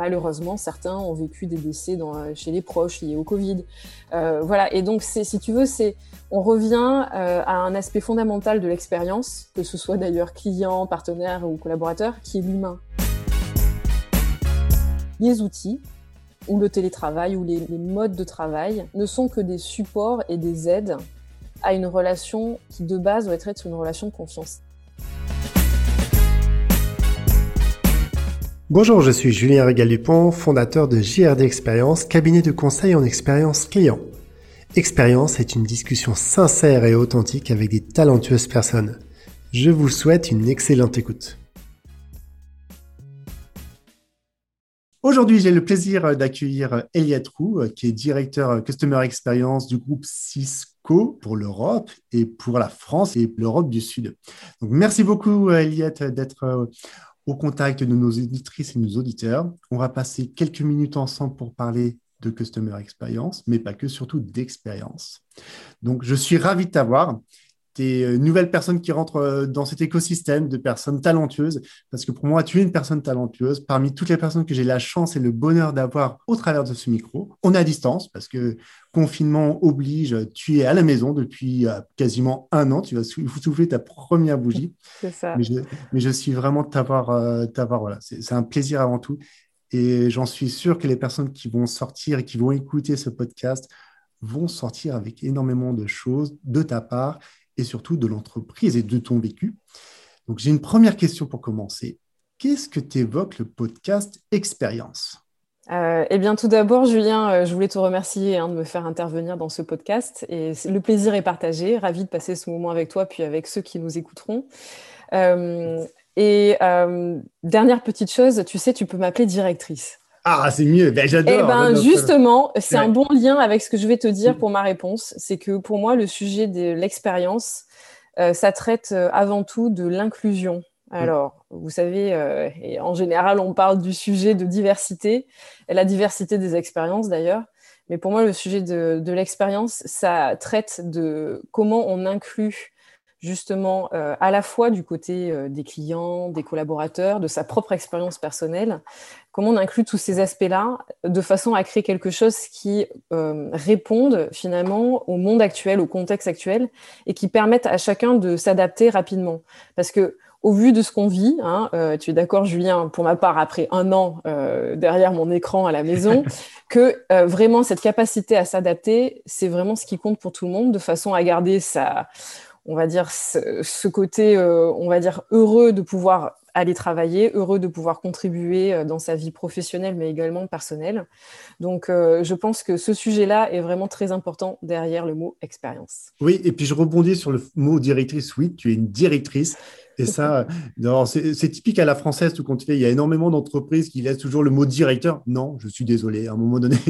malheureusement, certains ont vécu des décès dans, chez les proches liés au Covid. voilà. Et donc, si tu veux, on revient à un aspect fondamental de l'expérience, que ce soit d'ailleurs client, partenaire ou collaborateur, qui est l'humain. Les outils, ou le télétravail, ou les, les modes de travail, ne sont que des supports et des aides à une relation qui de base doit être une relation de confiance. Bonjour, je suis Julien Régal-Dupont, fondateur de JRD Expérience, cabinet de conseil en expérience client. Expérience est une discussion sincère et authentique avec des talentueuses personnes. Je vous souhaite une excellente écoute. Aujourd'hui, j'ai le plaisir d'accueillir Eliette Roux, qui est directeur Customer Experience du groupe Cisco pour l'Europe et pour la France et l'Europe du Sud. Donc, merci beaucoup, Eliette, d'être au contact de nos auditrices et nos auditeurs. On va passer quelques minutes ensemble pour parler de Customer Experience, mais pas que, surtout d'expérience. Donc, je suis ravi de t'avoir des euh, nouvelles personnes qui rentrent euh, dans cet écosystème de personnes talentueuses. Parce que pour moi, tu es une personne talentueuse. Parmi toutes les personnes que j'ai la chance et le bonheur d'avoir au travers de ce micro, on est à distance parce que confinement oblige, tu es à la maison depuis euh, quasiment un an. Tu vas souffler ta première bougie. C'est ça. Mais je, suis vraiment de t'avoir. t'avoir voilà. C'est un plaisir avant tout. Et j'en suis sûr que les personnes qui vont sortir et qui vont écouter ce podcast vont sortir avec énormément de choses de ta part et surtout de l'entreprise et de ton vécu. Donc j'ai une première question pour commencer. Qu'est-ce que t'évoque le podcast Expérience? Euh, eh bien, tout d'abord, Julien, euh, je voulais te remercier hein, de me faire intervenir dans ce podcast. Et le plaisir est partagé. Ravi de passer ce moment avec toi, puis avec ceux qui nous écouteront. Euh, et dernière petite chose, tu sais, tu peux m'appeler directrice. Ah, c'est mieux. Ben, j'adore. Eh ben, justement, c'est un bon lien avec ce que je vais te dire pour ma réponse. C'est que pour moi, le sujet de l'expérience, euh, ça traite euh, avant tout de l'inclusion. Alors, vous savez, euh, et en général, on parle du sujet de diversité, et la diversité des expériences d'ailleurs. Mais pour moi, le sujet de, de l'expérience, ça traite de comment on inclut justement euh, à la fois du côté euh, des clients, des collaborateurs, de sa propre expérience personnelle, comment on inclut tous ces aspects-là de façon à créer quelque chose qui euh, réponde finalement au monde actuel, au contexte actuel, et qui permette à chacun de s'adapter rapidement. Parce que au vu de ce qu'on vit, hein, tu es d'accord, Julien, pour ma part, après un an derrière mon écran à la maison, que vraiment cette capacité à s'adapter, c'est vraiment ce qui compte pour tout le monde, de façon à garder sa on va dire, ce, côté, euh, on va dire, heureux de pouvoir aller travailler, heureux de pouvoir contribuer euh, dans sa vie professionnelle, mais également personnelle. Donc, euh, je pense que ce sujet-là est vraiment très important derrière le mot expérience. Oui, et puis je rebondis sur le mot directrice. Oui, tu es une directrice. Et ça, c'est typique à la française, tout compte fait. Il y a énormément d'entreprises qui laissent toujours le mot directeur. Non, je suis désolé. À un moment donné,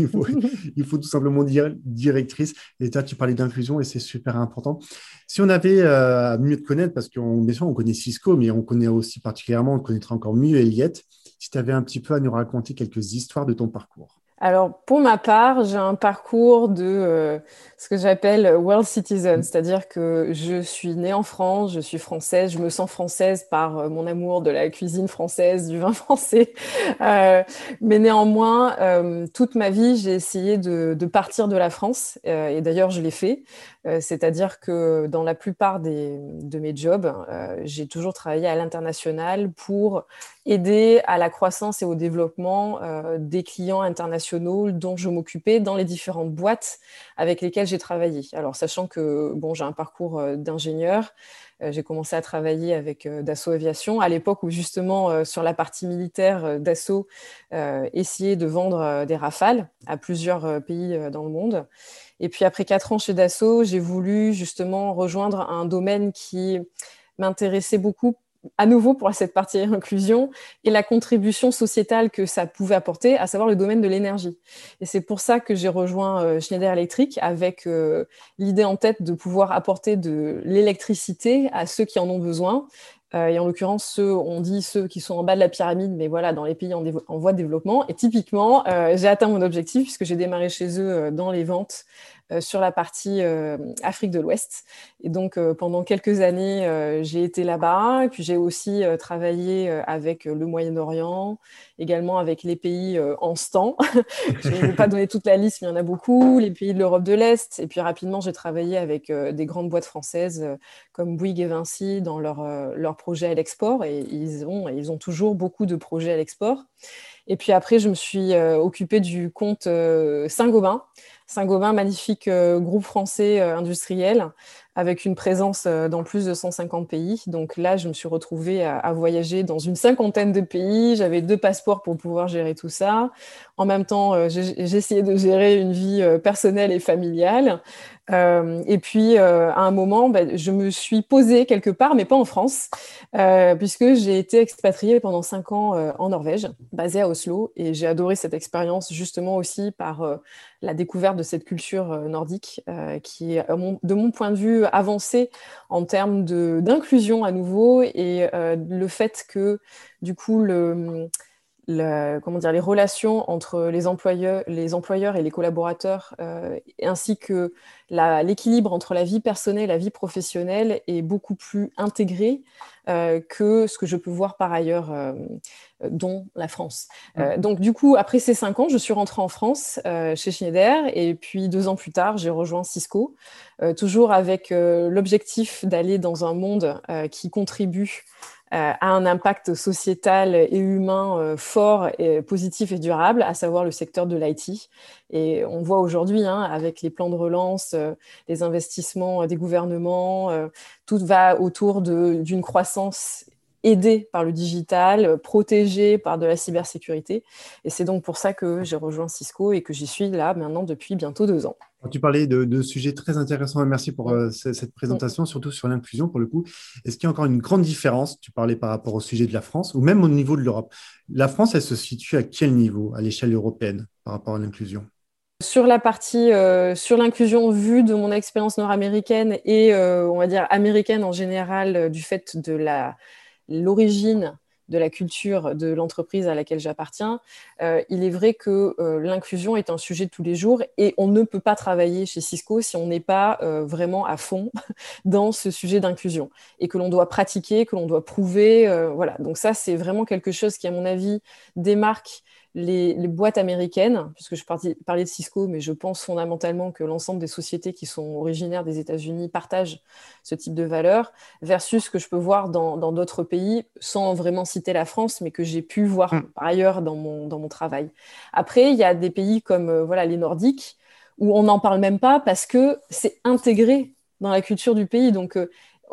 il faut, tout simplement dire directrice. Et toi, tu parlais d'infusion et c'est super important. Si on avait euh, mieux te connaître, parce qu'on bien sûr, on connaît Cisco, mais on connaît aussi particulièrement, on connaîtra encore mieux Eliette, si tu avais un petit peu à nous raconter quelques histoires de ton parcours. Alors, pour ma part, j'ai un parcours de euh, ce que j'appelle world citizen, c'est-à-dire que je suis née en France, je suis française, je me sens française par euh, mon amour de la cuisine française, du vin français. Euh, mais néanmoins, euh, toute ma vie, j'ai essayé de, de, partir de la France, euh, et d'ailleurs, je l'ai fait. C'est-à-dire que dans la plupart des, de mes jobs, j'ai toujours travaillé à l'international pour aider à la croissance et au développement euh, des clients internationaux dont je m'occupais dans les différentes boîtes avec lesquelles j'ai travaillé. Alors, sachant que bon, j'ai un parcours euh, d'ingénieur, euh, j'ai commencé à travailler avec Dassault Aviation à l'époque où justement sur la partie militaire, Dassault essayait de vendre des rafales à plusieurs pays dans le monde. Et puis après quatre ans chez Dassault, j'ai voulu justement rejoindre un domaine qui m'intéressait beaucoup à nouveau pour cette partie inclusion et la contribution sociétale que ça pouvait apporter, à savoir le domaine de l'énergie. Et c'est pour ça que j'ai rejoint euh, Schneider Electric avec euh, l'idée en tête de pouvoir apporter de l'électricité à ceux qui en ont besoin et en l'occurrence, ceux, on dit ceux qui sont en bas de la pyramide, mais voilà, dans les pays en, voie de développement. Et typiquement, j'ai atteint mon objectif puisque j'ai démarré chez eux dans les ventes euh, sur la partie euh, Afrique de l'Ouest. Et donc, euh, pendant quelques années, j'ai été là-bas. Puis, j'ai aussi travaillé avec le Moyen-Orient, également avec les pays en stand. Je ne vais pas donner toute la liste, mais il y en a beaucoup. Les pays de l'Europe de l'Est. Et puis, rapidement, j'ai travaillé avec des grandes boîtes françaises comme Bouygues et Vinci dans leur, leur projet à l'export. Et ils ont, ils ont toujours beaucoup de projets à l'export. Et puis après, je me suis occupée du compte Saint-Gobain, Saint-Gobain, magnifique euh, groupe français euh, industriel avec une présence euh, dans plus de 150 pays. Donc là, je me suis retrouvée à, voyager dans une cinquantaine de pays. J'avais deux passeports pour pouvoir gérer tout ça. En même temps, essayé de gérer une vie personnelle et familiale. Et puis, à un moment, bah, je me suis posée quelque part, mais pas en France, puisque j'ai été expatriée pendant cinq ans en Norvège, basée à Oslo. Et j'ai adoré cette expérience justement aussi par la découverte de cette culture euh, nordique euh, qui est, de mon point de vue, avancée en termes d'inclusion à nouveau et euh, le fait que, du coup, le, comment dire, les relations entre les employeurs, les employeurs et les collaborateurs, ainsi que l'équilibre entre la vie personnelle et la vie professionnelle est beaucoup plus intégré euh, que ce que je peux voir par ailleurs, euh, dont la France. Euh, donc du coup, après ces cinq ans, je suis rentrée en France chez Schneider et puis deux ans plus tard, j'ai rejoint Cisco, toujours avec l'objectif d'aller dans un monde qui contribue euh, a un impact sociétal et humain euh, fort, et positif et durable, à savoir le secteur de l'IT. Et on voit aujourd'hui, hein, avec les plans de relance, euh, les investissements des gouvernements, tout va autour d'une croissance aidée par le digital, protégée par de la cybersécurité. Et c'est donc pour ça que j'ai rejoint Cisco et que j'y suis là maintenant depuis bientôt deux ans. Tu parlais de, sujets très intéressants et merci pour euh, cette présentation, surtout sur l'inclusion pour le coup. Est-ce qu'il y a encore une grande différence Tu parlais par rapport au sujet de la France ou même au niveau de l'Europe? La France, elle se situe à quel niveau à l'échelle européenne par rapport à l'inclusion? Sur la partie euh, sur l'inclusion vue de mon expérience nord-américaine et euh, on va dire américaine en général du fait de la l'origine de la culture de l'entreprise à laquelle j'appartiens, euh, il est vrai que euh, l'inclusion est un sujet de tous les jours et on ne peut pas travailler chez Cisco si on n'est pas euh, vraiment à fond dans ce sujet d'inclusion et que l'on doit pratiquer, que l'on doit prouver. voilà. Donc ça, c'est vraiment quelque chose qui, à mon avis, démarque les, boîtes américaines, puisque je parlais de Cisco, mais je pense fondamentalement que l'ensemble des sociétés qui sont originaires des États-Unis partagent ce type de valeurs, versus ce que je peux voir dans d'autres pays, sans vraiment citer la France, mais que j'ai pu voir mm. par ailleurs dans mon, dans mon travail. Après, il y a des pays comme euh, voilà, les Nordiques, où on n'en parle même pas parce que c'est intégré dans la culture du pays. Donc, euh,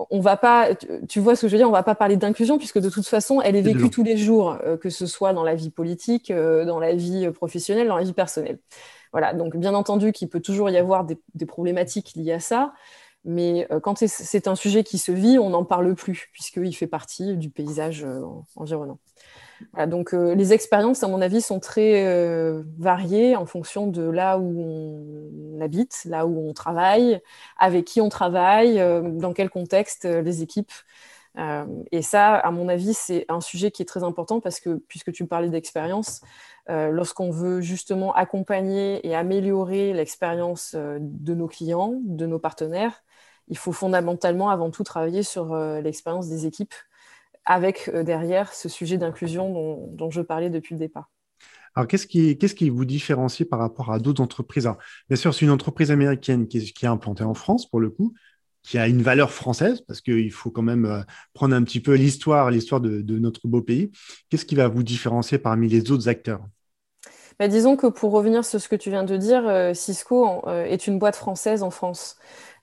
on va pas, tu vois ce que je veux dire, on va pas parler d'inclusion puisque de toute façon, elle est vécue tous les jours, euh, que ce soit dans la vie politique, euh, dans la vie professionnelle, dans la vie personnelle. Voilà, donc bien entendu qu'il peut toujours y avoir des, problématiques liées à ça, mais euh, quand c'est un sujet qui se vit, on n'en parle plus puisqu'il fait partie du paysage environnant donc euh, les expériences, à mon avis, sont très euh, variées en fonction de là où on habite, là où on travaille, avec qui on travaille, euh, dans quel contexte les équipes. et ça, à mon avis, c'est un sujet qui est très important parce que, puisque tu parlais d'expérience, lorsqu'on veut justement accompagner et améliorer l'expérience de nos clients, de nos partenaires, il faut fondamentalement avant tout travailler sur l'expérience des équipes avec euh, derrière ce sujet d'inclusion dont, je parlais depuis le départ. Alors, qu'est-ce qui, vous différencie par rapport à d'autres entreprises? Bien sûr, c'est une entreprise américaine qui est, qui est implantée en France, pour le coup, qui a une valeur française, parce qu'il faut quand même euh, prendre un petit peu l'histoire, l'histoire de, notre beau pays. Qu'est-ce qui va vous différencier parmi les autres acteurs? Bah, Disons que pour revenir sur ce que tu viens de dire, euh, Cisco est une boîte française en France.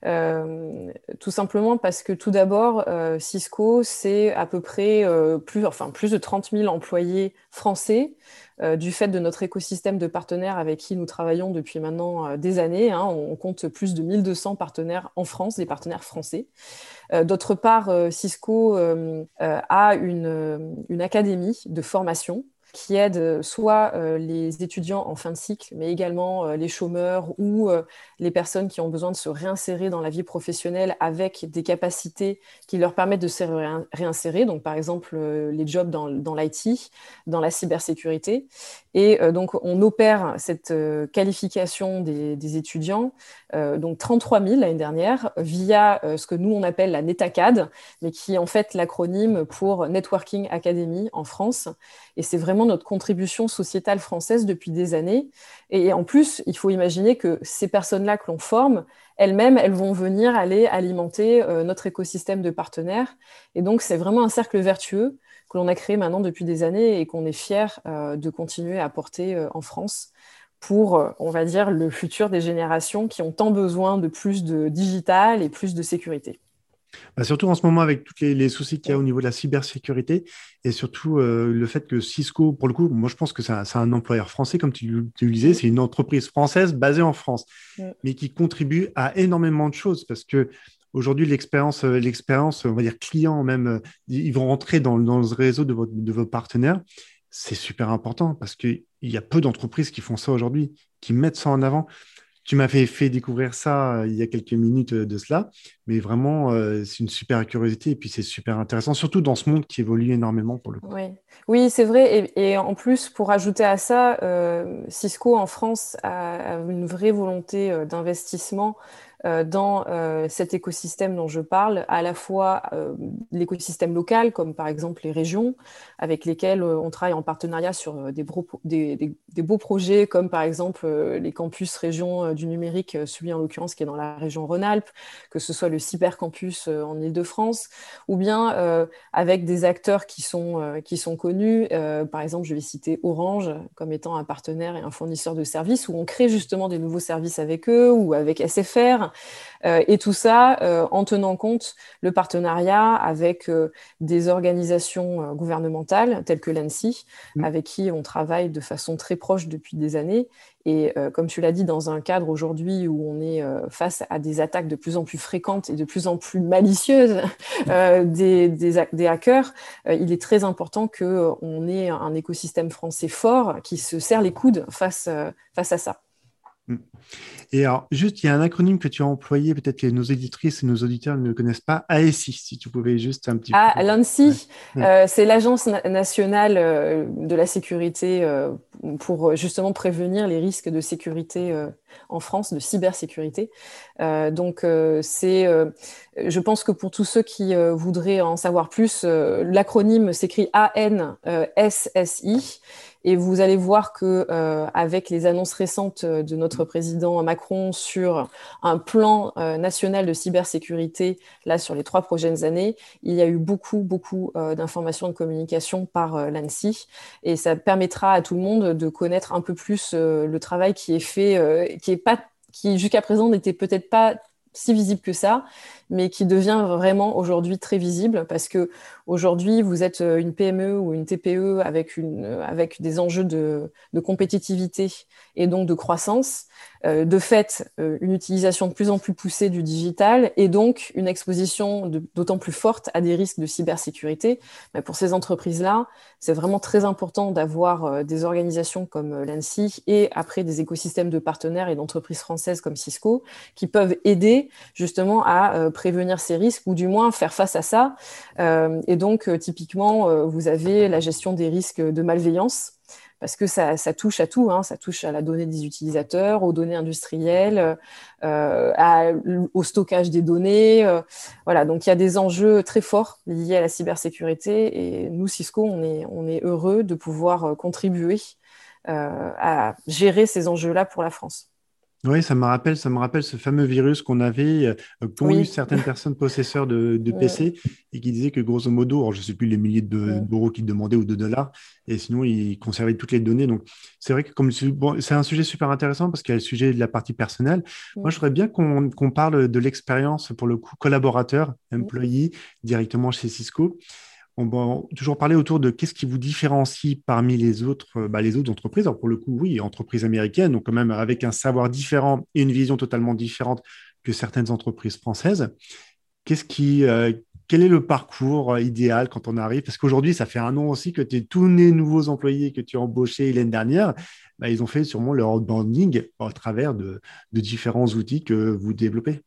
Euh, tout simplement parce que tout d'abord, euh, Cisco, c'est à peu près euh, plus, enfin, plus de 30 000 employés français du fait de notre écosystème de partenaires avec qui nous travaillons depuis maintenant des années. Hein. on compte plus de 1200 partenaires en France, des partenaires français. D'autre part, Cisco a une, académie de formation qui aide soit les étudiants en fin de cycle, mais également les chômeurs ou les personnes qui ont besoin de se réinsérer dans la vie professionnelle avec des capacités qui leur permettent de se réinsérer. Donc, par exemple, les jobs dans, dans l'IT, dans la cybersécurité. Et donc, on opère cette qualification des, étudiants, donc 33 000 l'année dernière, via ce que nous, on appelle la NETACAD, mais qui est en fait l'acronyme pour Networking Academy en France. Et c'est vraiment notre contribution sociétale française depuis des années. Et en plus, il faut imaginer que ces personnes-là que l'on forme, elles-mêmes, elles vont venir aller alimenter euh, notre écosystème de partenaires. Et donc, c'est vraiment un cercle vertueux que l'on a créé maintenant depuis des années et qu'on est fier euh, de continuer à porter euh, en France pour, on va dire, le futur des générations qui ont tant besoin de plus de digital et plus de sécurité. Bah, surtout en ce moment avec tous les, soucis qu'il y a au niveau de la cybersécurité et surtout euh, le fait que Cisco, pour le coup, moi je pense que c'est un, employeur français, comme tu, le disais, c'est une entreprise française basée en France, mais qui contribue à énormément de choses parce que aujourd'hui l'expérience, euh, l'expérience, on va dire client même, euh, ils vont rentrer dans, dans le réseau de, de vos partenaires. C'est super important parce qu'il y a peu d'entreprises qui font ça aujourd'hui, qui mettent ça en avant. Tu m'as fait, découvrir ça euh, il y a quelques minutes euh, de cela, mais vraiment, euh, c'est une super curiosité et puis c'est super intéressant, surtout dans ce monde qui évolue énormément pour le coup. Oui, oui c'est vrai. Et, en plus, pour ajouter à ça, Cisco en France a, une vraie volonté d'investissement dans euh, cet écosystème dont je parle, à la fois euh, l'écosystème local, comme par exemple les régions, avec lesquelles on travaille en partenariat sur des, beaux projets, comme par exemple les campus régions du numérique, celui en l'occurrence qui est dans la région Rhône-Alpes, que ce soit le cybercampus en Ile-de-France, ou bien avec des acteurs qui sont, qui sont connus. par exemple, je vais citer Orange comme étant un partenaire et un fournisseur de services, où on crée justement des nouveaux services avec eux, ou avec SFR, euh, et tout ça euh, en tenant compte le partenariat avec euh, des organisations gouvernementales telles que l'ANSI, mmh. avec qui on travaille de façon très proche depuis des années. Et comme tu l'as dit, dans un cadre aujourd'hui où on est face à des attaques de plus en plus fréquentes et de plus en plus malicieuses des, des, hackers, il est très important qu'on ait un écosystème français fort qui se serre les coudes face, face à ça. Mmh. Et alors, juste, il y a un acronyme que tu as employé, peut-être que nos éditrices et nos auditeurs ne connaissent pas, ASI, si tu pouvais juste un petit ah, peu. Ah, l'ANSI, euh, c'est l'Agence nationale euh, de la sécurité euh, pour justement prévenir les risques de sécurité en France, de cybersécurité. donc, c'est, je pense que pour tous ceux qui voudraient en savoir plus, l'acronyme s'écrit ANSSI. Et vous allez voir que euh, avec les annonces récentes euh, de notre président Macron sur un plan euh, national de cybersécurité, là sur les trois prochaines années, il y a eu beaucoup, beaucoup d'informations de communication par l'ANSI. Et ça permettra à tout le monde de connaître un peu plus le travail qui est fait, qui est pas qui jusqu'à présent n'était peut-être pas si visible que ça, mais qui devient vraiment aujourd'hui très visible parce que aujourd'hui vous êtes euh, une PME ou une TPE avec, une, euh, avec des enjeux de, compétitivité et donc de croissance, euh, de fait une utilisation de plus en plus poussée du digital et donc une exposition d'autant plus forte à des risques de cybersécurité. Pour ces entreprises-là, c'est vraiment très important d'avoir des organisations comme l'ANSI et après des écosystèmes de partenaires et d'entreprises françaises comme Cisco qui peuvent aider justement à prévenir ces risques ou du moins faire face à ça. Et donc, euh, typiquement, euh, vous avez la gestion des risques de malveillance parce que ça, touche à tout, hein. ça touche à la donnée des utilisateurs, aux données industrielles, au stockage des données. voilà, donc il y a des enjeux très forts liés à la cybersécurité et nous, Cisco, on est heureux de pouvoir contribuer à gérer ces enjeux-là pour la France. Oui, ça me rappelle, ça me rappelle ce fameux virus qu'on avait, euh, qu'ont eu certaines personnes possesseurs de, PC et qui disaient que grosso modo, je ne sais plus les milliers d'euros qu'ils demandaient ou de dollars, et sinon ils conservaient toutes les données. Donc c'est vrai que comme c'est un sujet super intéressant parce qu'il y a le sujet de la partie personnelle. Moi, je voudrais bien qu'on parle de l'expérience pour le coup collaborateur, employé directement chez Cisco on va toujours parler autour de qu'est-ce qui vous différencie parmi les autres, euh, bah, les autres entreprises. Alors pour le coup, oui, entreprises américaines, donc quand même avec un savoir différent et une vision totalement différente que certaines entreprises françaises. Qu'est-ce qui, euh, quel est le parcours idéal quand on arrive? Parce qu'aujourd'hui, ça fait un an aussi que es tous les nouveaux employés que tu as embauchés l'année dernière. Bah, ils ont fait sûrement leur outbounding à travers de différents outils que vous développez.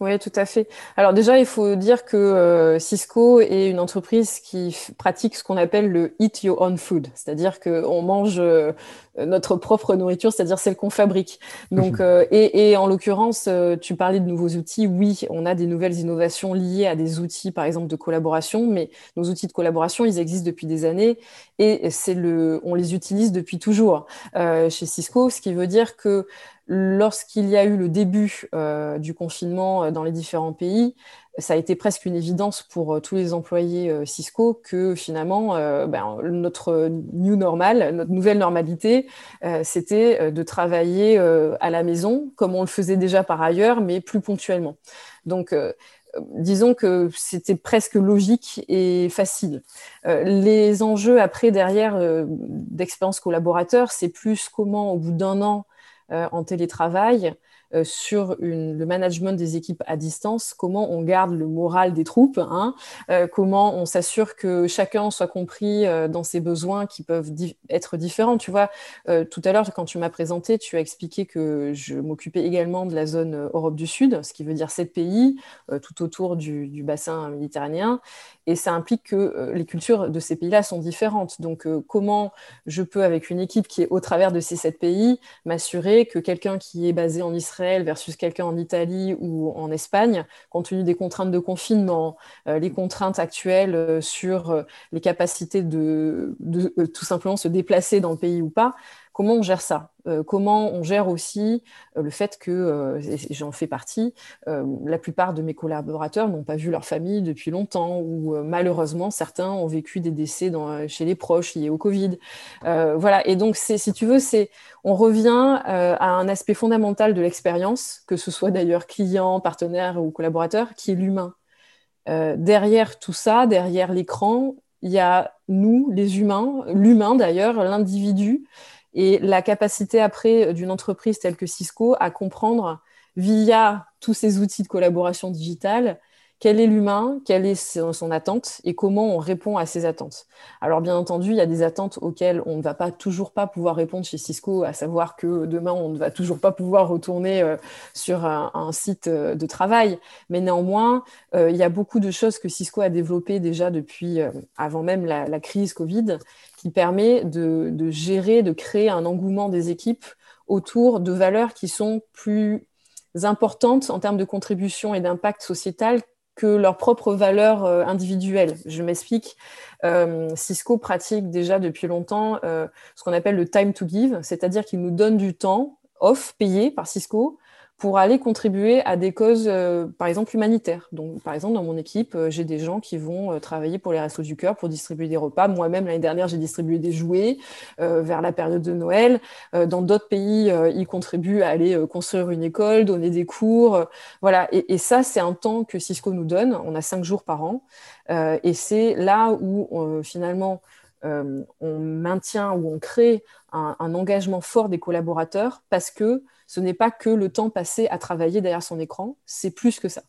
Oui, tout à fait. Alors déjà, il faut dire que euh, Cisco est une entreprise qui pratique ce qu'on appelle le eat your own food, c'est-à-dire qu'on mange euh, notre propre nourriture, c'est-à-dire celle qu'on fabrique. Donc, euh, et, et, en l'occurrence, tu parlais de nouveaux outils. Oui, on a des nouvelles innovations liées à des outils, par exemple, de collaboration, mais nos outils de collaboration, ils existent depuis des années et c'est le, on les utilise depuis toujours chez Cisco, ce qui veut dire que lorsqu'il y a eu le début euh, du confinement euh, dans les différents pays, ça a été presque une évidence pour euh, tous les employés Cisco que finalement, ben, notre new normal, notre nouvelle normalité, c'était de travailler à la maison, comme on le faisait déjà par ailleurs, mais plus ponctuellement. Donc, disons que c'était presque logique et facile. les enjeux après, derrière, d'expérience collaborateur, c'est plus comment, au bout d'un an, en télétravail euh, sur le management des équipes à distance, comment on garde le moral des troupes, hein, euh, comment on s'assure que chacun soit compris dans ses besoins qui peuvent être différents. Tu vois, tout à l'heure, quand tu m'as présenté, tu as expliqué que je m'occupais également de la zone Europe du Sud, ce qui veut dire sept pays tout autour du bassin méditerranéen. Et ça implique que euh, les cultures de ces pays-là sont différentes. Donc, euh, comment je peux, avec une équipe qui est au travers de ces sept pays, m'assurer que quelqu'un qui est basé en Israël versus quelqu'un en Italie ou en Espagne, compte tenu des contraintes de confinement, euh, les contraintes actuelles sur les capacités de, tout simplement se déplacer dans le pays ou pas, comment on gère ça euh, Comment on gère aussi euh, le fait que, euh, j'en fais partie, la plupart de mes collaborateurs n'ont pas vu leur famille depuis longtemps ou malheureusement certains ont vécu des décès chez les proches liés au Covid. voilà, et donc si tu veux, on revient à un aspect fondamental de l'expérience, que ce soit d'ailleurs client, partenaire ou collaborateur, qui est l'humain. derrière tout ça, derrière l'écran, il y a nous, les humains, l'humain d'ailleurs, l'individu, et la capacité après euh, d'une entreprise telle que Cisco à comprendre via tous ces outils de collaboration digitale quel est l'humain, quelle est son attente et comment on répond à ces attentes. Alors bien entendu, il y a des attentes auxquelles on ne va pas toujours pas pouvoir répondre chez Cisco, à savoir que demain on ne va toujours pas pouvoir retourner euh, sur un, site euh, de travail, mais néanmoins il y a beaucoup de choses que Cisco a développées déjà depuis avant même la crise Covid qui permet de, gérer, de créer un engouement des équipes autour de valeurs qui sont plus importantes en termes de contribution et d'impact sociétal que leurs propres valeurs euh, individuelles. Je m'explique. Euh, Cisco pratique déjà depuis longtemps euh, ce qu'on appelle le time to give, c'est-à-dire qu'il nous donne du temps off payé par Cisco pour aller contribuer à des causes, euh, par exemple, humanitaires. Donc, par exemple, dans mon équipe, euh, j'ai des gens qui vont euh, travailler pour les Restos du Cœur, pour distribuer des repas. Moi-même, l'année dernière, j'ai distribué des jouets vers la période de Noël. dans d'autres pays, ils contribuent à aller construire une école, donner des cours. voilà. Et, ça, c'est un temps que Cisco nous donne. On a cinq jours par an. et c'est là où, finalement, on maintient ou on crée un engagement fort des collaborateurs parce que ce n'est pas que le temps passé à travailler derrière son écran, c'est plus que ça.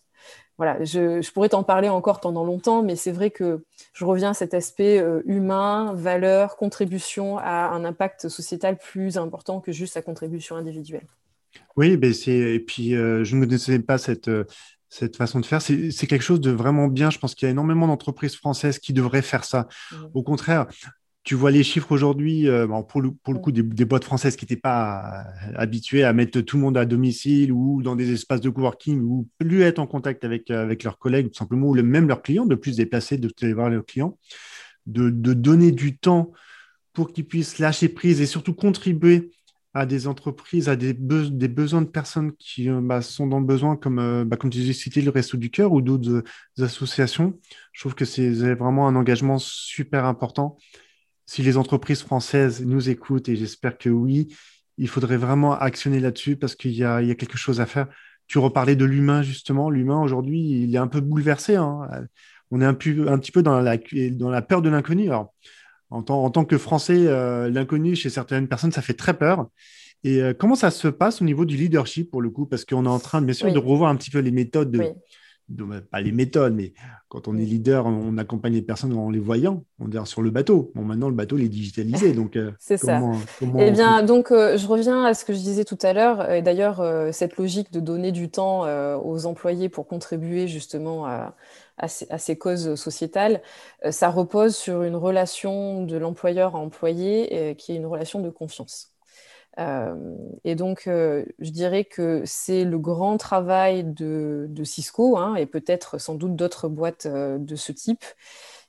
Voilà, je, pourrais t'en parler encore pendant longtemps, mais c'est vrai que je reviens à cet aspect euh, humain, valeur, contribution à un impact sociétal plus important que juste sa contribution individuelle. Oui, et puis euh, je ne connaissais pas cette, euh, cette façon de faire. C'est quelque chose de vraiment bien. Je pense qu'il y a énormément d'entreprises françaises qui devraient faire ça. Mmh. Au contraire, tu vois les chiffres aujourd'hui, euh, pour, le, pour le coup, des, boîtes françaises qui n'étaient pas euh, habituées à mettre tout le monde à domicile ou dans des espaces de coworking ou plus être en contact avec, euh, avec leurs collègues, tout simplement, ou même leurs clients, de plus déplacer, de aller voir leurs clients, de, donner du temps pour qu'ils puissent lâcher prise et surtout contribuer à des entreprises, à des, des besoins de personnes qui bah, sont dans le besoin, comme, bah, comme tu disais, citer le Resto du Cœur ou d'autres associations. Je trouve que c'est vraiment un engagement super important si les entreprises françaises nous écoutent, et j'espère que oui, il faudrait vraiment actionner là-dessus parce qu'il y, a, quelque chose à faire. Tu reparlais de l'humain, justement. L'humain, aujourd'hui, il est un peu bouleversé. Hein. On est un, un, petit peu dans la, dans la peur de l'inconnu. En tant, en tant, que Français, euh, l'inconnu, chez certaines personnes, ça fait très peur. Et euh, comment ça se passe au niveau du leadership, pour le coup? Parce qu'on est en train, bien sûr, de revoir un petit peu les méthodes de, pas les méthodes, mais quand on est leader, on accompagne les personnes en les voyant, on dire sur le bateau. Bon, maintenant, le bateau, il est digitalisé. Donc, euh, c'est ça. eh bien, donc, euh, je reviens à ce que je disais tout à l'heure. Et d'ailleurs, cette logique de donner du temps aux employés pour contribuer justement à, à, ces, causes sociétales, ça repose sur une relation de l'employeur à employé qui est une relation de confiance. Euh, et donc, euh, je dirais que c'est le grand travail de, Cisco hein, et peut-être sans doute d'autres boîtes euh, de ce type,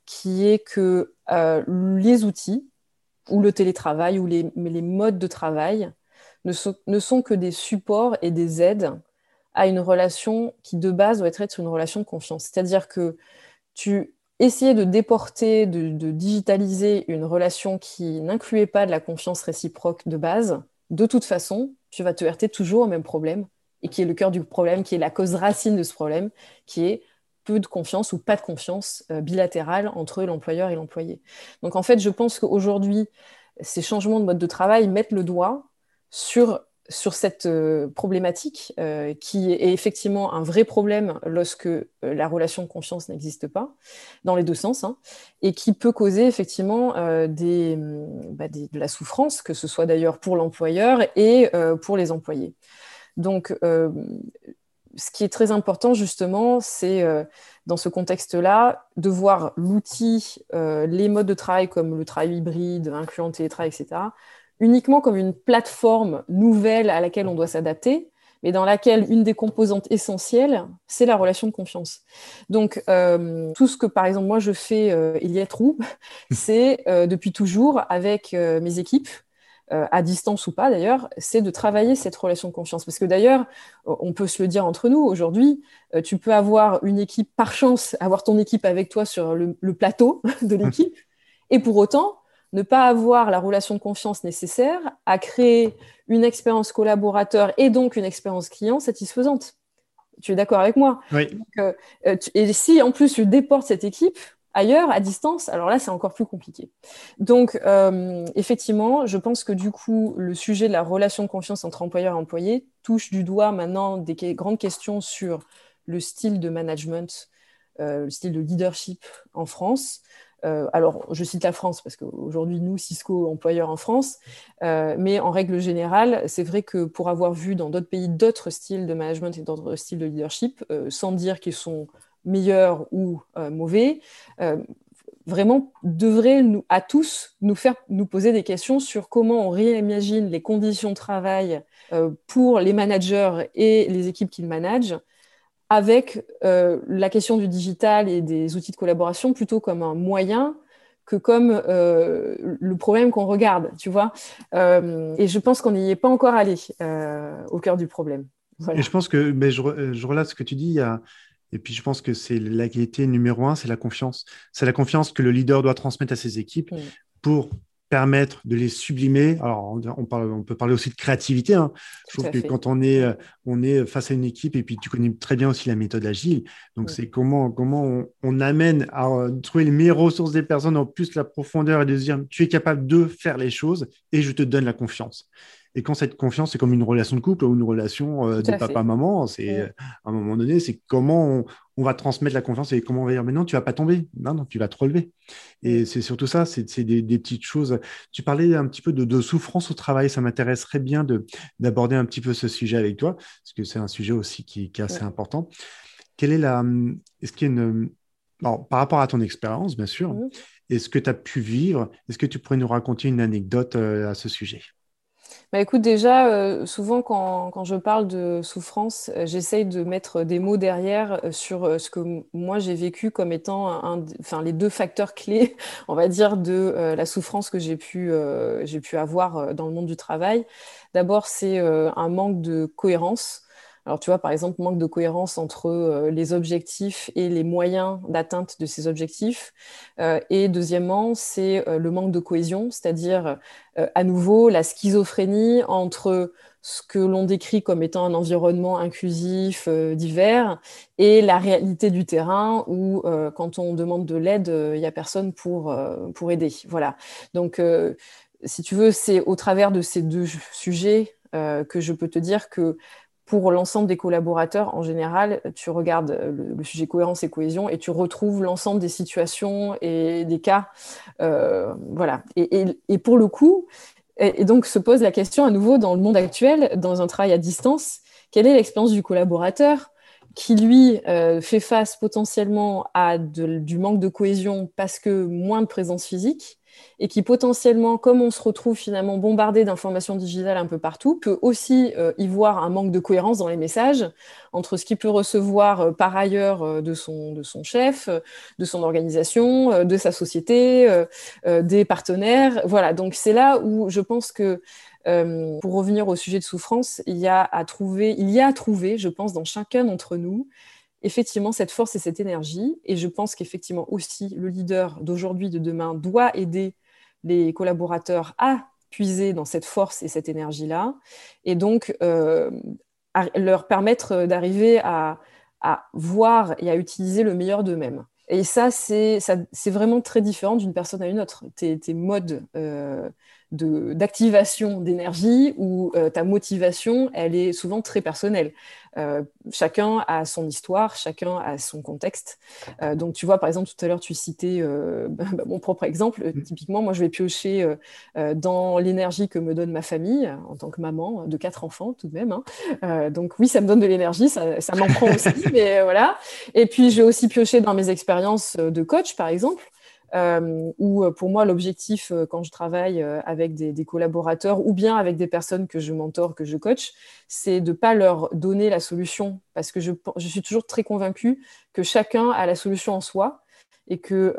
qui est que les outils ou le télétravail ou les, modes de travail ne sont, que des supports et des aides à une relation qui de base doit être une relation de confiance. C'est-à-dire que tu essayais de déporter, de digitaliser une relation qui n'incluait pas de la confiance réciproque de base, de toute façon, tu vas te heurter toujours au même problème, et qui est le cœur du problème, qui est la cause racine de ce problème, qui est peu de confiance ou pas de confiance euh, bilatérale entre l'employeur et l'employé. Donc en fait, je pense qu'aujourd'hui, ces changements de mode de travail mettent le doigt sur sur cette euh, problématique euh, qui est effectivement un vrai problème lorsque euh, la relation de confiance n'existe pas, dans les deux sens, hein, et qui peut causer effectivement des, bah, de la souffrance, que ce soit d'ailleurs pour l'employeur et pour les employés. Donc, ce qui est très important justement, c'est dans ce contexte-là de voir l'outil, les modes de travail comme le travail hybride, incluant télétravail, etc., uniquement comme une plateforme nouvelle à laquelle on doit s'adapter, mais dans laquelle une des composantes essentielles, c'est la relation de confiance. Donc, euh, tout ce que, par exemple, moi, je fais, euh, il y a trou, c'est euh, depuis toujours avec mes équipes, à distance ou pas d'ailleurs, c'est de travailler cette relation de confiance. Parce que d'ailleurs, on peut se le dire entre nous, aujourd'hui, tu peux avoir une équipe, par chance, avoir ton équipe avec toi sur le plateau de l'équipe, et pour autant, ne pas avoir la relation de confiance nécessaire à créer une expérience collaborateur et donc une expérience client satisfaisante. Tu es d'accord avec moi? Oui. Euh, euh, et si en plus tu déportes cette équipe ailleurs, à distance, alors là c'est encore plus compliqué. Donc euh, effectivement, je pense que du coup, le sujet de la relation de confiance entre employeur et employé touche du doigt maintenant des grandes questions sur le style de management, le style de leadership en France. Euh, alors, je cite la France parce qu'aujourd'hui, nous, Cisco, employeur en France, euh, mais en règle générale, c'est vrai que pour avoir vu dans d'autres pays d'autres styles de management et d'autres styles de leadership, euh, sans dire qu'ils sont meilleurs ou mauvais, vraiment devrait nous, à tous nous faire nous poser des questions sur comment on réimagine les conditions de travail pour les managers et les équipes qu'ils managent avec euh, la question du digital et des outils de collaboration plutôt comme un moyen que comme euh, le problème qu'on regarde, tu vois. Euh, et je pense qu'on n'y est pas encore allé au cœur du problème. Et je pense que, mais je, je, relate ce que tu dis, et puis je pense que c'est la qualité numéro un, c'est la confiance. C'est la confiance que le leader doit transmettre à ses équipes mm. pour permettre de les sublimer. Alors, on, parle, on peut parler aussi de créativité. Hein. Je trouve que quand on est, euh, on est face à une équipe, et puis tu connais très bien aussi la méthode agile, donc c'est comment, comment on, amène à euh, trouver les meilleures ressources des personnes, en plus la profondeur et de dire tu es capable de faire les choses et je te donne la confiance. Et quand cette confiance, c'est comme une relation de couple ou une relation euh, de papa-maman, c'est à un moment donné, c'est comment on, va transmettre la confiance et comment on va dire, mais non, tu vas pas tomber, non, non, tu vas te relever. Et c'est surtout ça, c'est des, petites choses. Tu parlais un petit peu de, souffrance au travail, ça m'intéresserait bien d'aborder un petit peu ce sujet avec toi, parce que c'est un sujet aussi qui, est assez important. Quelle est la, est-ce qu'il y a une, par rapport à ton expérience, bien sûr, est ce que tu as pu vivre, est-ce que tu pourrais nous raconter une anecdote euh, à ce sujet? Bah, écoute, déjà, euh, souvent quand, je parle de souffrance, euh, j'essaye de mettre des mots derrière euh, sur ce que moi j'ai vécu comme étant un, les deux facteurs clés, on va dire, de la souffrance que j'ai pu, j'ai pu avoir dans le monde du travail. D'abord, c'est un manque de cohérence. Alors, tu vois, par exemple, manque de cohérence entre euh, les objectifs et les moyens d'atteinte de ces objectifs. Euh, et deuxièmement, c'est euh, le manque de cohésion, c'est-à-dire, à nouveau, la schizophrénie entre ce que l'on décrit comme étant un environnement inclusif, divers, et la réalité du terrain où, quand on demande de l'aide, il n'y a personne pour, pour aider. Voilà. Donc, si tu veux, c'est au travers de ces deux sujets que je peux te dire que pour l'ensemble des collaborateurs, en général, tu regardes le, sujet cohérence et cohésion et tu retrouves l'ensemble des situations et des cas. voilà. Et, pour le coup, et, donc se pose la question à nouveau dans le monde actuel, dans un travail à distance, quelle est l'expérience du collaborateur qui, lui, fait face potentiellement à du manque de cohésion parce que moins de présence physique et qui potentiellement, comme on se retrouve finalement bombardé d'informations digitales un peu partout, peut aussi euh, y voir un manque de cohérence dans les messages entre ce qu'il peut recevoir euh, par ailleurs euh, de, son, de son chef, de son organisation, de sa société, des partenaires. Voilà, donc c'est là où je pense que pour revenir au sujet de souffrance, il y a à trouver, il y a à trouver, je pense, dans chacun d'entre nous, effectivement cette force et cette énergie. Et je pense qu'effectivement aussi le leader d'aujourd'hui, de demain, doit aider les collaborateurs à puiser dans cette force et cette énergie-là, et donc euh, leur permettre d'arriver à, voir et à utiliser le meilleur d'eux-mêmes. Et ça, c'est vraiment très différent d'une personne à une autre. Tes, modes euh, d'activation d'énergie ou euh, ta motivation, elle est souvent très personnelle. Euh, chacun a son histoire, chacun a son contexte. Euh, donc, tu vois, par exemple, tout à l'heure, tu citais bah, bah, mon propre exemple. Mm. Typiquement, moi, je vais piocher dans l'énergie que me donne ma famille en tant que maman de quatre enfants, tout de même. Hein. donc, oui, ça me donne de l'énergie, ça, ça m'en prend aussi, mais voilà. Et puis, je vais aussi piocher dans mes expériences de coach, par exemple. Euh, où euh, pour moi l'objectif euh, quand je travaille avec des, collaborateurs ou bien avec des personnes que je mentor, que je coach, c'est de ne pas leur donner la solution. Parce que je, suis toujours très convaincue que chacun a la solution en soi et que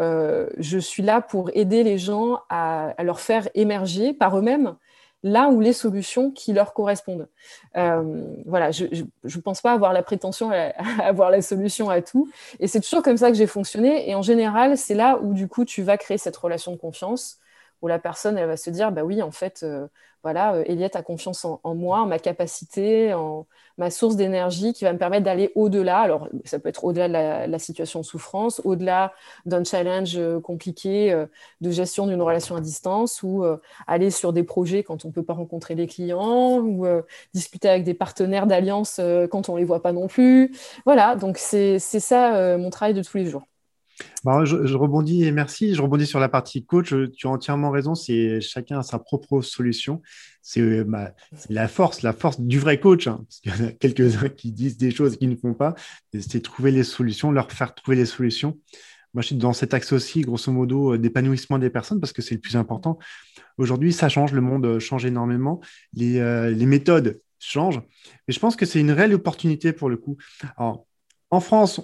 je suis là pour aider les gens à leur faire émerger par eux-mêmes là où les solutions qui leur correspondent. Euh, voilà, je ne pense pas avoir la prétention à, avoir la solution à tout. Et c'est toujours comme ça que j'ai fonctionné. Et en général, c'est là où du coup, tu vas créer cette relation de confiance, où la personne, elle va se dire, bah oui, en fait, euh, voilà, euh, Eliette a confiance en, moi, en ma capacité, en ma source d'énergie qui va me permettre d'aller au-delà. Alors, ça peut être au-delà de la, situation de souffrance, au-delà d'un challenge euh, compliqué euh, de gestion d'une relation à distance ou aller sur des projets quand on ne peut pas rencontrer les clients ou discuter avec des partenaires d'alliance quand on ne les voit pas non plus. Voilà, donc c'est ça mon travail de tous les jours. Bah, je, rebondis et merci. Je rebondis sur la partie coach. Tu as entièrement raison. C'est chacun a sa propre solution. C'est bah, la force, la force du vrai coach. Hein, y en a quelques-uns qui disent des choses qu'ils ne font pas. C'est trouver les solutions, leur faire trouver les solutions. Moi, je suis dans cet axe aussi, grosso modo, euh, d'épanouissement des personnes parce que c'est le plus important. Aujourd'hui, ça change. Le monde euh, change énormément. Les, euh, méthodes changent. Mais je pense que c'est une réelle opportunité pour le coup. En France,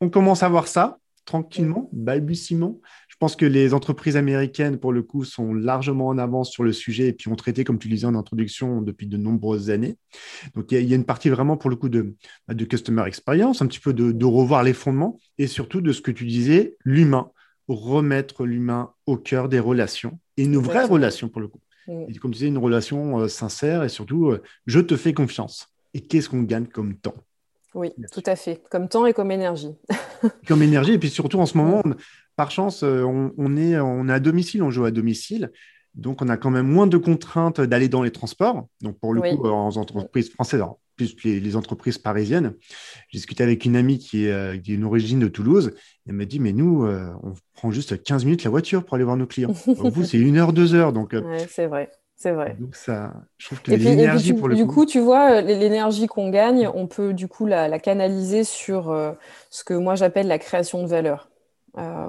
on commence à voir ça tranquillement, balbutiement. Je pense que les entreprises américaines, pour le coup, sont largement en avance sur le sujet et puis ont traité, comme tu disais en introduction, depuis de nombreuses années. Donc, il y, a une partie vraiment, pour le coup, de, bah, de customer experience, un petit peu de, revoir les fondements et surtout de ce que tu disais, l'humain, remettre l'humain au cœur des relations et une vraie relation, pour le coup. Et comme tu disais, une relation euh, sincère et surtout, euh, je te fais confiance. Et qu'est-ce qu'on gagne comme temps? Oui, tout à fait. Comme temps et comme énergie. comme énergie. Et puis surtout, en ce moment, par chance, euh, on, est, on est à domicile, on joue à domicile. Donc, on a quand même moins de contraintes d'aller dans les transports. Donc, pour le coup, en entreprises françaises, plus les, entreprises parisiennes. J'ai discuté avec une amie qui est, euh, d'une origine de Toulouse. Elle m'a dit, mais nous, euh, on prend juste 15 minutes la voiture pour aller voir nos clients. vous, c'est une heure, deux heures. Donc, c'est vrai. C'est vrai. Donc ça, je trouve que l'énergie pour le du coup, tu vois, l'énergie qu'on gagne, on peut du coup la, canaliser sur euh, ce que moi j'appelle la création de valeur. Euh,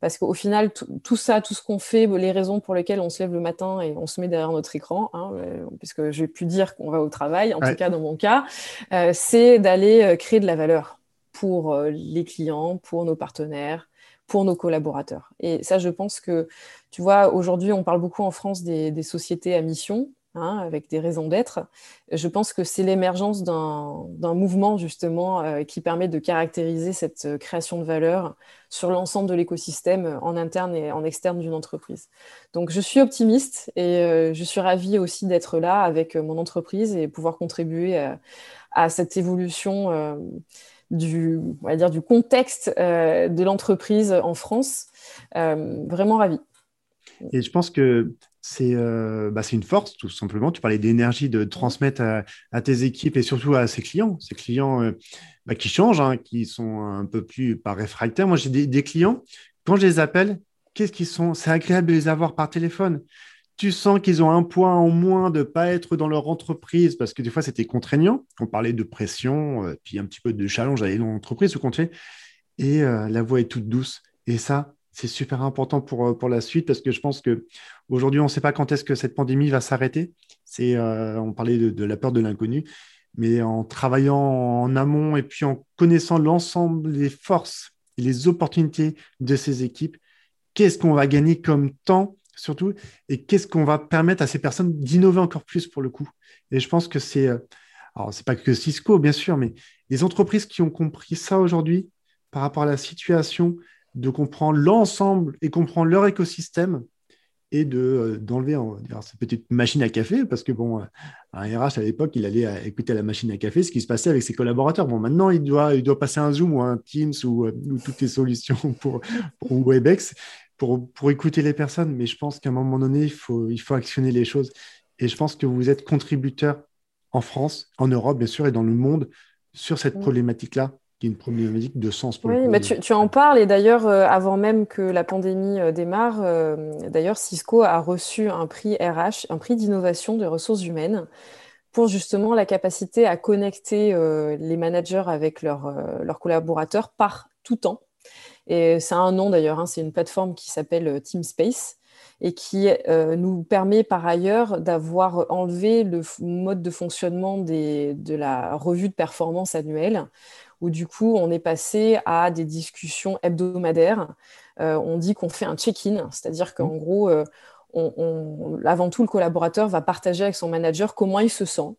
parce qu'au final, tout ça, tout ce qu'on fait, les raisons pour lesquelles on se lève le matin et on se met derrière notre écran, hein, euh, puisque j'ai pu dire qu'on va au travail, en tout cas dans mon cas, c'est d'aller créer de la valeur pour les clients, pour nos partenaires, pour nos collaborateurs. Et ça, je pense que, tu vois, aujourd'hui, on parle beaucoup en France des, sociétés à mission, hein, avec des raisons d'être. Je pense que c'est l'émergence d'un mouvement, justement, euh, qui permet de caractériser cette euh, création de valeur sur l'ensemble de l'écosystème euh, en interne et en externe d'une entreprise. Donc, je suis optimiste et je suis ravie aussi d'être là avec mon entreprise et pouvoir contribuer à, à cette évolution du, on va dire, du contexte euh, de l'entreprise en France. Euh, vraiment ravi. Et je pense que c'est bah, une force, tout simplement. Tu parlais d'énergie, de transmettre à, tes équipes et surtout à ses clients. Ces clients bah, qui changent, hein, qui sont un peu plus pas réfractaires. Moi, j'ai des, clients, quand je les appelle, qu'est-ce qu'ils sont? C'est agréable de les avoir par téléphone. Tu sens qu'ils ont un point en moins de ne pas être dans leur entreprise? Parce que des fois, c'était contraignant. On parlait de pression, puis un petit peu de challenge à dans l'entreprise, ce qu'on fait. Et la voix est toute douce. Et ça, c'est super important pour, euh, pour la suite parce que je pense qu'aujourd'hui, on ne sait pas quand est-ce que cette pandémie va s'arrêter. C'est, euh, on parlait de, la peur de l'inconnu, mais en travaillant en amont et puis en connaissant l'ensemble des forces et les opportunités de ces équipes, qu'est-ce qu'on va gagner comme temps surtout et qu'est-ce qu'on va permettre à ces personnes d'innover encore plus pour le coup. Et je pense que c'est, euh, alors c'est pas que Cisco bien sûr, mais les entreprises qui ont compris ça aujourd'hui par rapport à la situation, de comprendre l'ensemble et comprendre leur écosystème et de euh, d'enlever cette petite machine à café parce que bon un RH à l'époque il allait euh, écouter à la machine à café ce qui se passait avec ses collaborateurs bon maintenant il doit passer un Zoom ou un Teams ou, euh, toutes les solutions pour, Webex pour, pour écouter les personnes mais je pense qu'à un moment donné il faut il faut actionner les choses et je pense que vous êtes contributeur en France en Europe bien sûr et dans le monde sur cette problématique là une problématique de sens. Pour oui, mais tu, en parles et d'ailleurs, euh, avant même que la pandémie euh, démarre, euh, d'ailleurs, Cisco a reçu un prix RH, un prix d'innovation de ressources humaines pour justement la capacité à connecter les managers avec leurs collaborateurs par tout temps. Et c'est un nom d'ailleurs, hein, c'est une plateforme qui s'appelle TeamSpace et qui nous permet par ailleurs d'avoir enlevé le mode de fonctionnement des, de la revue de performance annuelle où du coup, on est passé à des discussions hebdomadaires. Euh, on dit qu'on fait un check-in, c'est-à-dire qu'en mmh. gros, euh, avant tout, le collaborateur va partager avec son manager comment il se sent,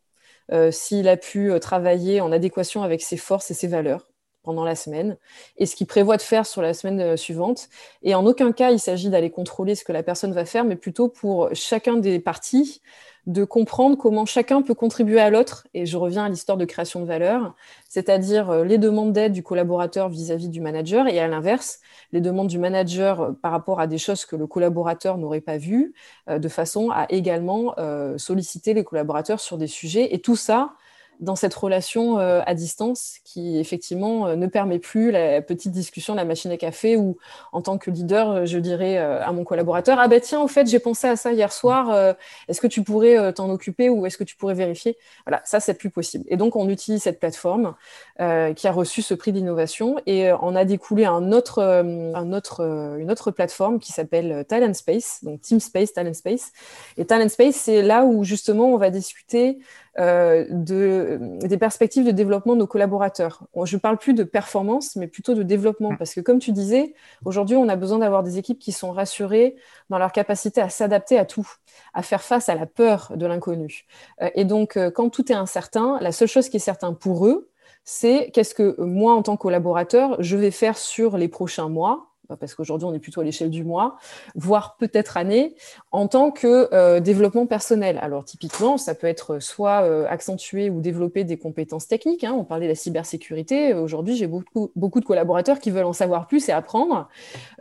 euh, s'il a pu travailler en adéquation avec ses forces et ses valeurs pendant la semaine, et ce qu'il prévoit de faire sur la semaine suivante. Et en aucun cas, il s'agit d'aller contrôler ce que la personne va faire, mais plutôt pour chacun des parties, de comprendre comment chacun peut contribuer à l'autre. Et je reviens à l'histoire de création de valeur, c'est-à-dire euh, les demandes d'aide du collaborateur vis-à-vis du manager et à l'inverse, les demandes du manager euh, par rapport à des choses que le collaborateur n'aurait pas vues, euh, de façon à également solliciter les collaborateurs sur des sujets. Et tout ça, dans cette relation euh, à distance qui effectivement euh, ne permet plus la petite discussion de la machine à café où en tant que leader euh, je dirais à mon collaborateur ah ben tiens en fait j'ai pensé à ça hier soir est-ce que tu pourrais t'en occuper ou est-ce que tu pourrais vérifier? Voilà ça c'est plus possible. Et donc on utilise cette plateforme qui a reçu ce prix d'innovation et on a découlé une autre plateforme qui s'appelle Talent Space donc Team Space Talent Space. Et Talent Space c'est là où justement on va discuter euh, de, des perspectives de développement de nos collaborateurs. Je ne parle plus de performance, mais plutôt de développement, mm. parce que comme tu disais, aujourd'hui, on a besoin d'avoir des équipes qui sont rassurées dans leur capacité à s'adapter à tout, à faire face à la peur de l'inconnu. Euh, et donc, euh, quand tout est incertain, la seule chose qui est certaine pour eux, c'est qu'est-ce que moi, en tant que collaborateur, je vais faire sur les prochains mois, parce qu'aujourd'hui on est plutôt à l'échelle du mois, voire peut-être année, en tant que euh, développement personnel. Alors typiquement, ça peut être soit euh, accentuer ou développer des compétences techniques. Hein. On parlait de la cybersécurité. Aujourd'hui, j'ai beaucoup, de collaborateurs qui veulent en savoir plus et apprendre.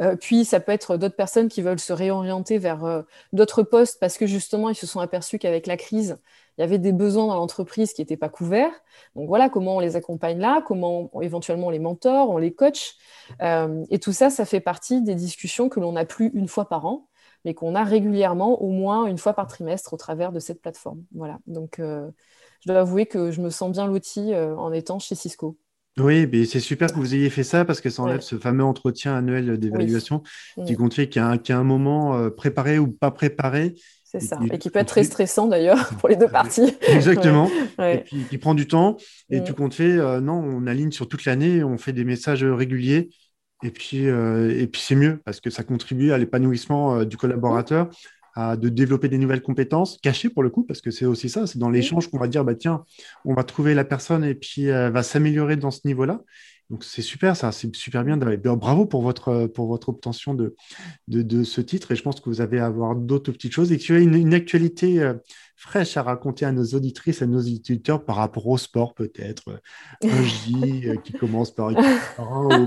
Euh, puis ça peut être d'autres personnes qui veulent se réorienter vers d'autres postes parce que justement, ils se sont aperçus qu'avec la crise, il y avait des besoins dans l'entreprise qui n'étaient pas couverts. Donc voilà comment on les accompagne là, comment éventuellement on les mentore, on les coach. Euh, et tout ça, ça fait partie des discussions que l'on n'a plus une fois par an, mais qu'on a régulièrement, au moins une fois par trimestre, au travers de cette plateforme. Voilà. Donc euh, je dois avouer que je me sens bien lotie euh, en étant chez Cisco. Oui, mais c'est super que vous ayez fait ça parce que ça enlève ce fameux entretien annuel d'évaluation qui compte qu'il y, a un moment préparé ou pas préparé c'est ça. Et qui peut être très stressant d'ailleurs pour les deux parties. Exactement. Et puis qui prend du temps. Et mm. tout compte fait, euh, non, on aligne sur toute l'année, on fait des messages réguliers. Et puis, euh, et puis c'est mieux parce que ça contribue à l'épanouissement euh, du collaborateur, à de développer des nouvelles compétences, cachées pour le coup, parce que c'est aussi ça, c'est dans mm. l'échange qu'on va dire, bah, tiens, on va trouver la personne et puis elle va s'améliorer dans ce niveau-là. Donc c'est super, ça, c'est super bien. Bravo pour votre, obtention de, ce titre. Et je pense que vous avez avoir d'autres petites choses et que tu as une, actualité euh, fraîche à raconter à nos auditrices, à nos auditeurs par rapport au sport, peut-être un J qui commence par, un ou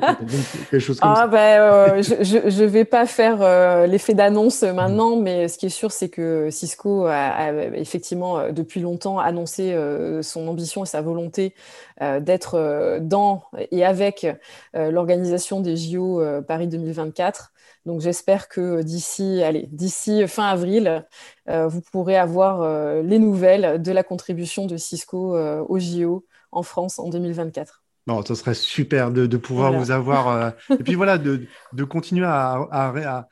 quelque chose comme ah, ça. Ben, je ne vais pas faire l'effet d'annonce maintenant, mais ce qui est sûr, c'est que Cisco a, effectivement depuis longtemps annoncé son ambition et sa volonté d'être dans et avec l'organisation des JO Paris 2024. Donc j'espère que d'ici, allez, d'ici fin avril, euh, vous pourrez avoir euh, les nouvelles de la contribution de Cisco euh, au JO en France en 2024. Non, ce serait super de, pouvoir vous avoir. et puis voilà, de, continuer à,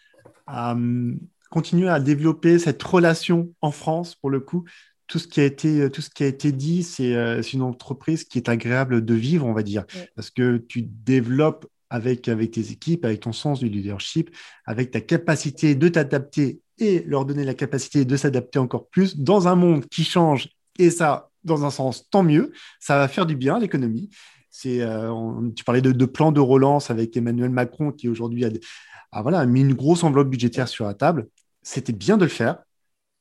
hum, continuer à développer cette relation en France, pour le coup. Tout ce qui a été, tout ce qui a été dit, c'est une entreprise qui est agréable de vivre, on va dire, parce que tu développes avec, tes équipes, avec ton sens du leadership, avec ta capacité de t'adapter et leur donner la capacité de s'adapter encore plus dans un monde qui change. Et ça, dans un sens, tant mieux. Ça va faire du bien à l'économie. C'est, euh, tu parlais de, plan de relance avec Emmanuel Macron qui aujourd'hui a, voilà, mis une grosse enveloppe budgétaire sur la table. C'était bien de le faire.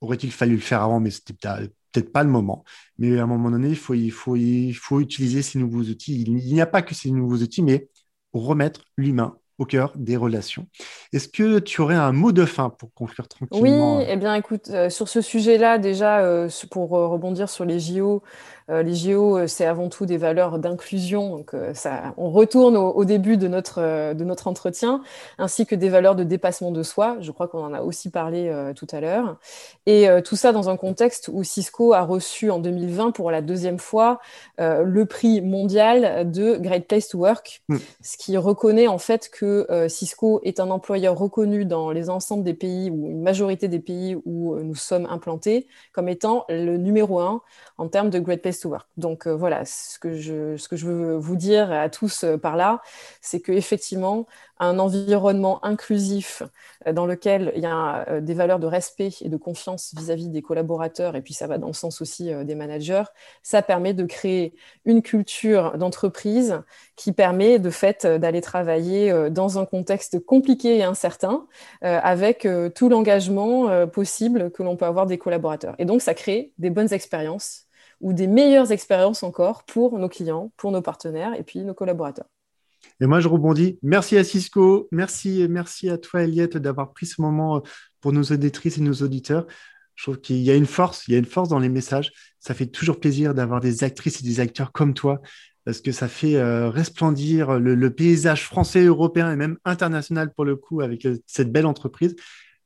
Aurait-il fallu le faire avant, mais c'était peut-être pas le moment. Mais à un moment donné, il faut utiliser ces nouveaux outils. Il n'y a pas que ces nouveaux outils, mais remettre l'humain au cœur des relations. Est-ce que tu aurais un mot de fin pour conclure tranquillement Oui, eh bien écoute, euh, sur ce sujet-là, déjà, euh, pour euh, rebondir sur les JO, les JO, c'est avant tout des valeurs d'inclusion. Donc, ça, on retourne au, début de notre, de notre entretien, ainsi que des valeurs de dépassement de soi. Je crois qu'on en a aussi parlé tout à l'heure. Et tout ça dans un contexte où Cisco a reçu en 2020 pour la deuxième fois le prix mondial de Great Place to Work, mm. ce qui reconnaît en fait que Cisco est un employeur reconnu dans les ensembles des pays ou une majorité des pays où nous sommes implantés comme étant le numéro un en termes de Great Place to Work. Donc euh, voilà, ce que, je, ce que je veux vous dire à tous euh, par là, c'est qu'effectivement, un environnement inclusif euh, dans lequel il y a des valeurs de respect et de confiance vis-à-vis des collaborateurs, et puis ça va dans le sens aussi des managers, ça permet de créer une culture d'entreprise qui permet de fait d'aller travailler dans un contexte compliqué et incertain, avec tout l'engagement possible que l'on peut avoir des collaborateurs. Et donc ça crée des bonnes expériences ou des meilleures expériences encore pour nos clients, pour nos partenaires et puis nos collaborateurs. Et moi, je rebondis. Merci à Cisco. Merci, merci à toi, Eliette, d'avoir pris ce moment euh, pour nos auditrices et nos auditeurs. Je trouve qu'il y a une force, il y a une force dans les messages. Ça fait toujours plaisir d'avoir des actrices et des acteurs comme toi, parce que ça fait euh, resplendir le, paysage français, européen et même international pour le coup avec euh, cette belle entreprise.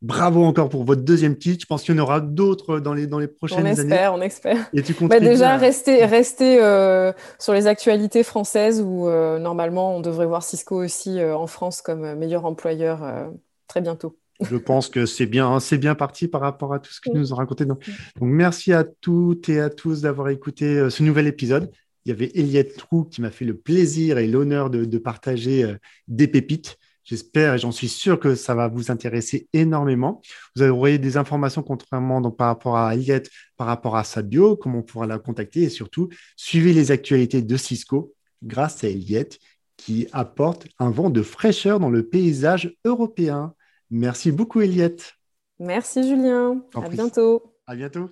Bravo encore pour votre deuxième titre. Je pense qu'il y en aura d'autres dans les, dans les prochaines années. On espère, on espère. Et tu bah déjà, rester, rester euh, sur les actualités françaises où euh, normalement on devrait voir Cisco aussi euh, en France comme meilleur employeur très bientôt. Je pense que c'est bien, c'est bien parti par rapport à tout ce que tu nous as raconté. Donc, merci à toutes et à tous d'avoir écouté ce nouvel épisode. Il y avait Eliette Trou qui m'a fait le plaisir et l'honneur de, de partager des pépites. J'espère et j'en suis sûr que ça va vous intéresser énormément. Vous aurez des informations contrairement donc, par rapport à Aliette, par rapport à sa bio, comment on pourra la contacter et surtout, suivez les actualités de Cisco grâce à Eliette qui apporte un vent de fraîcheur dans le paysage européen. Merci beaucoup Eliette. Merci Julien. À bientôt. À bientôt.